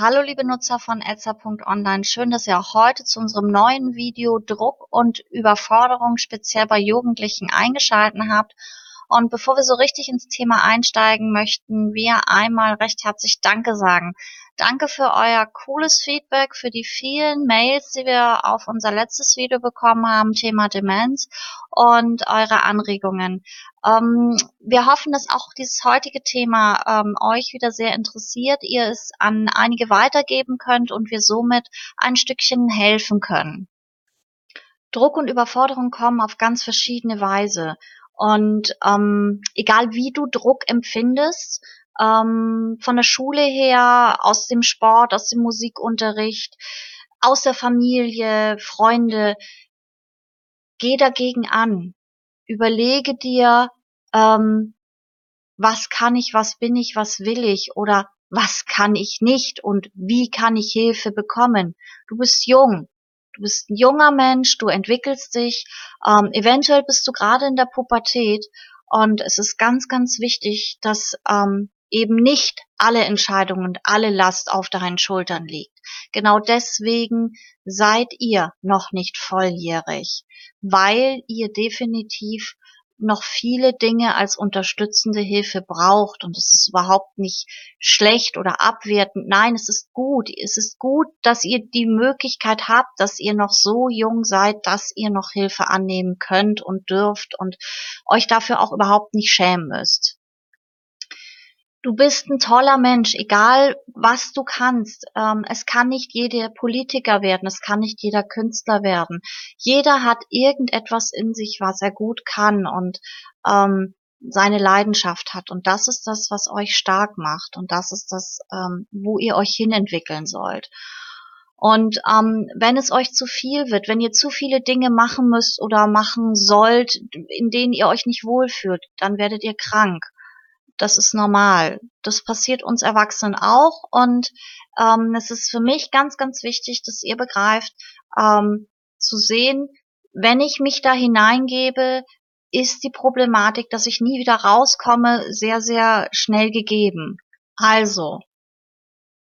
Hallo liebe Nutzer von Etzer.online, schön, dass ihr auch heute zu unserem neuen Video Druck und Überforderung speziell bei Jugendlichen eingeschalten habt. Und bevor wir so richtig ins Thema einsteigen, möchten wir einmal recht herzlich Danke sagen. Danke für euer cooles Feedback, für die vielen Mails, die wir auf unser letztes Video bekommen haben, Thema Demenz und eure Anregungen. Ähm, wir hoffen, dass auch dieses heutige Thema ähm, euch wieder sehr interessiert, ihr es an einige weitergeben könnt und wir somit ein Stückchen helfen können. Druck und Überforderung kommen auf ganz verschiedene Weise. Und ähm, egal wie du Druck empfindest, ähm, von der Schule her, aus dem Sport, aus dem Musikunterricht, aus der Familie, Freunde. Geh dagegen an. Überlege dir, ähm, was kann ich, was bin ich, was will ich oder was kann ich nicht und wie kann ich Hilfe bekommen. Du bist jung, du bist ein junger Mensch, du entwickelst dich, ähm, eventuell bist du gerade in der Pubertät und es ist ganz, ganz wichtig, dass ähm, eben nicht alle Entscheidungen und alle Last auf deinen Schultern liegt. Genau deswegen seid ihr noch nicht volljährig, weil ihr definitiv noch viele Dinge als unterstützende Hilfe braucht. Und es ist überhaupt nicht schlecht oder abwertend. Nein, es ist gut. Es ist gut, dass ihr die Möglichkeit habt, dass ihr noch so jung seid, dass ihr noch Hilfe annehmen könnt und dürft und euch dafür auch überhaupt nicht schämen müsst. Du bist ein toller Mensch, egal was du kannst. Ähm, es kann nicht jeder Politiker werden, es kann nicht jeder Künstler werden. Jeder hat irgendetwas in sich, was er gut kann und ähm, seine Leidenschaft hat. Und das ist das, was euch stark macht. Und das ist das, ähm, wo ihr euch hinentwickeln sollt. Und ähm, wenn es euch zu viel wird, wenn ihr zu viele Dinge machen müsst oder machen sollt, in denen ihr euch nicht wohlfühlt, dann werdet ihr krank das ist normal. Das passiert uns Erwachsenen auch und ähm, es ist für mich ganz, ganz wichtig, dass ihr begreift, ähm, zu sehen, wenn ich mich da hineingebe, ist die Problematik, dass ich nie wieder rauskomme, sehr, sehr schnell gegeben. Also,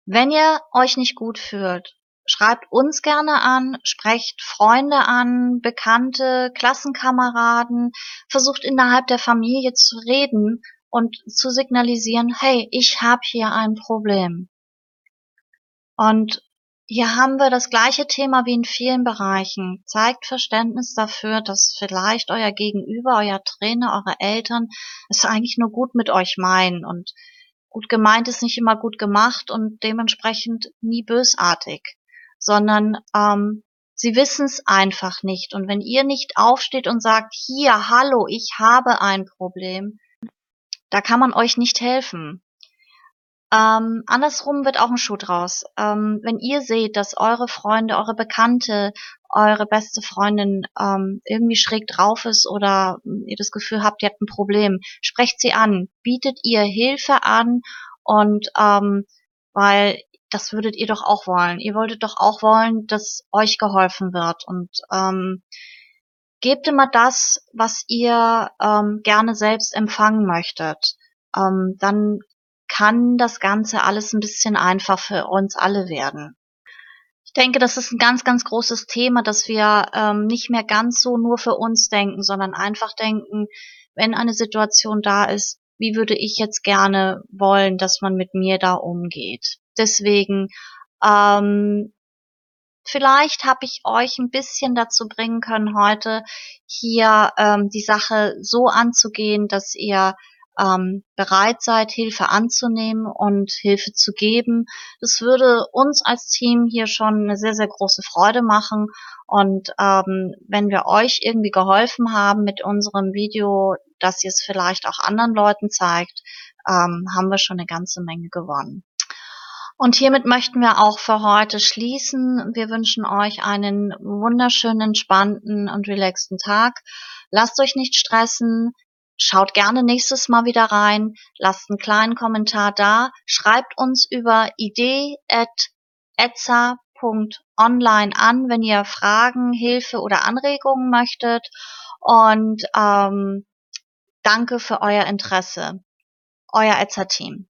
wenn ihr euch nicht gut fühlt, schreibt uns gerne an, sprecht Freunde an, Bekannte, Klassenkameraden, versucht innerhalb der Familie zu reden und zu signalisieren, hey, ich habe hier ein Problem. Und hier haben wir das gleiche Thema wie in vielen Bereichen. Zeigt Verständnis dafür, dass vielleicht euer Gegenüber, euer Trainer, eure Eltern es eigentlich nur gut mit euch meinen und gut gemeint ist nicht immer gut gemacht und dementsprechend nie bösartig, sondern ähm, sie wissen es einfach nicht. Und wenn ihr nicht aufsteht und sagt, hier, hallo, ich habe ein Problem, da kann man euch nicht helfen. Ähm, andersrum wird auch ein Schuh draus. Ähm, wenn ihr seht, dass eure Freunde, eure Bekannte, eure beste Freundin ähm, irgendwie schräg drauf ist oder ihr das Gefühl habt, ihr habt ein Problem, sprecht sie an, bietet ihr Hilfe an und ähm, weil das würdet ihr doch auch wollen. Ihr wolltet doch auch wollen, dass euch geholfen wird und ähm, gebt immer das, was ihr ähm, gerne selbst empfangen möchtet. Ähm, dann kann das Ganze alles ein bisschen einfach für uns alle werden. Ich denke, das ist ein ganz, ganz großes Thema, dass wir ähm, nicht mehr ganz so nur für uns denken, sondern einfach denken, wenn eine Situation da ist, wie würde ich jetzt gerne wollen, dass man mit mir da umgeht. Deswegen ähm, Vielleicht habe ich euch ein bisschen dazu bringen können, heute hier ähm, die Sache so anzugehen, dass ihr ähm, bereit seid, Hilfe anzunehmen und Hilfe zu geben. Das würde uns als Team hier schon eine sehr, sehr große Freude machen. Und ähm, wenn wir euch irgendwie geholfen haben mit unserem Video, dass ihr es vielleicht auch anderen Leuten zeigt, ähm, haben wir schon eine ganze Menge gewonnen. Und hiermit möchten wir auch für heute schließen. Wir wünschen euch einen wunderschönen, entspannten und relaxten Tag. Lasst euch nicht stressen. Schaut gerne nächstes Mal wieder rein. Lasst einen kleinen Kommentar da. Schreibt uns über idee.etza.online an, wenn ihr Fragen, Hilfe oder Anregungen möchtet. Und ähm, danke für euer Interesse. Euer Etza-Team.